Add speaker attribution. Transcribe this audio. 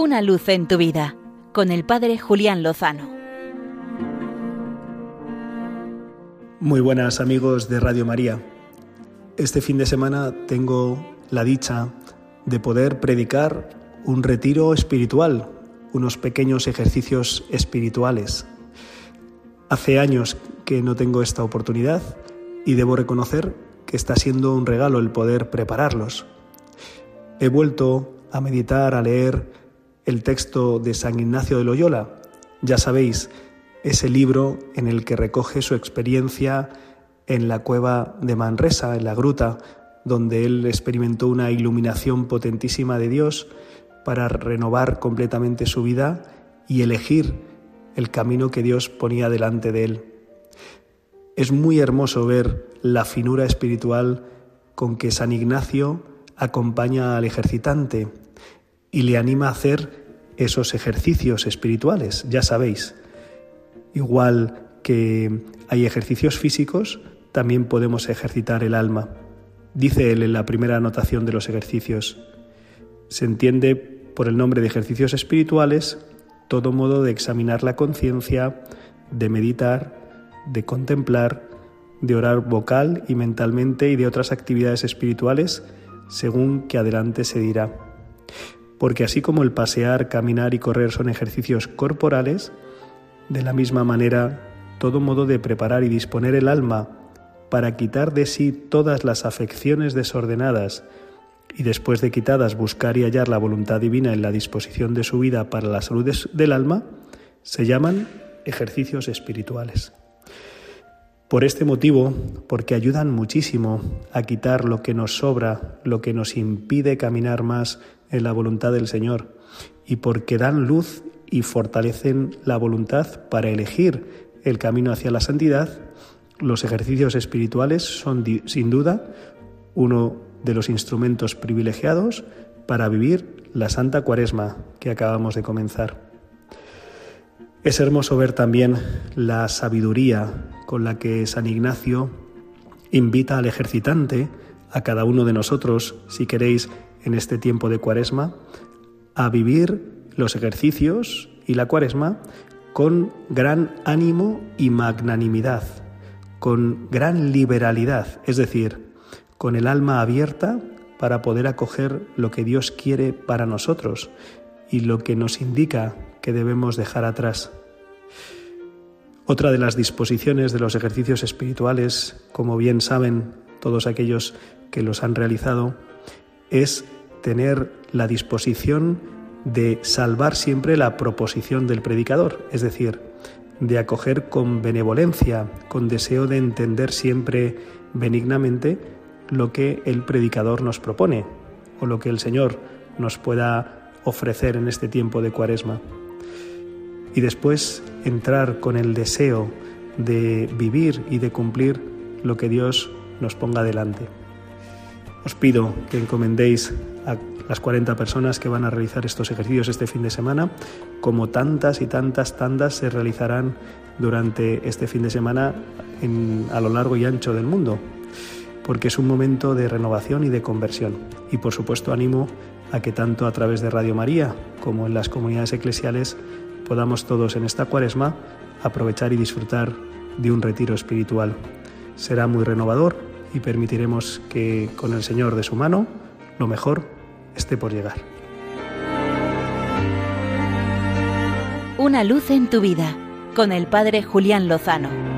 Speaker 1: Una luz en tu vida con el Padre Julián Lozano.
Speaker 2: Muy buenas amigos de Radio María. Este fin de semana tengo la dicha de poder predicar un retiro espiritual, unos pequeños ejercicios espirituales. Hace años que no tengo esta oportunidad y debo reconocer que está siendo un regalo el poder prepararlos. He vuelto a meditar, a leer el texto de San Ignacio de Loyola. Ya sabéis, ese libro en el que recoge su experiencia en la cueva de Manresa, en la gruta, donde él experimentó una iluminación potentísima de Dios para renovar completamente su vida y elegir el camino que Dios ponía delante de él. Es muy hermoso ver la finura espiritual con que San Ignacio acompaña al ejercitante y le anima a hacer esos ejercicios espirituales, ya sabéis. Igual que hay ejercicios físicos, también podemos ejercitar el alma. Dice él en la primera anotación de los ejercicios, se entiende por el nombre de ejercicios espirituales todo modo de examinar la conciencia, de meditar, de contemplar, de orar vocal y mentalmente y de otras actividades espirituales según que adelante se dirá. Porque así como el pasear, caminar y correr son ejercicios corporales, de la misma manera, todo modo de preparar y disponer el alma para quitar de sí todas las afecciones desordenadas y después de quitadas buscar y hallar la voluntad divina en la disposición de su vida para la salud del alma, se llaman ejercicios espirituales. Por este motivo, porque ayudan muchísimo a quitar lo que nos sobra, lo que nos impide caminar más en la voluntad del Señor, y porque dan luz y fortalecen la voluntad para elegir el camino hacia la santidad, los ejercicios espirituales son sin duda uno de los instrumentos privilegiados para vivir la Santa Cuaresma que acabamos de comenzar. Es hermoso ver también la sabiduría con la que San Ignacio invita al ejercitante, a cada uno de nosotros, si queréis, en este tiempo de cuaresma, a vivir los ejercicios y la cuaresma con gran ánimo y magnanimidad, con gran liberalidad, es decir, con el alma abierta para poder acoger lo que Dios quiere para nosotros y lo que nos indica que debemos dejar atrás. Otra de las disposiciones de los ejercicios espirituales, como bien saben todos aquellos que los han realizado, es tener la disposición de salvar siempre la proposición del predicador, es decir, de acoger con benevolencia, con deseo de entender siempre benignamente lo que el predicador nos propone o lo que el Señor nos pueda ofrecer en este tiempo de cuaresma y después entrar con el deseo de vivir y de cumplir lo que Dios nos ponga delante. Os pido que encomendéis a las 40 personas que van a realizar estos ejercicios este fin de semana, como tantas y tantas tandas se realizarán durante este fin de semana a lo largo y ancho del mundo, porque es un momento de renovación y de conversión. Y por supuesto animo a que tanto a través de Radio María como en las comunidades eclesiales podamos todos en esta cuaresma aprovechar y disfrutar de un retiro espiritual. Será muy renovador y permitiremos que con el Señor de su mano lo mejor esté por llegar.
Speaker 1: Una luz en tu vida con el Padre Julián Lozano.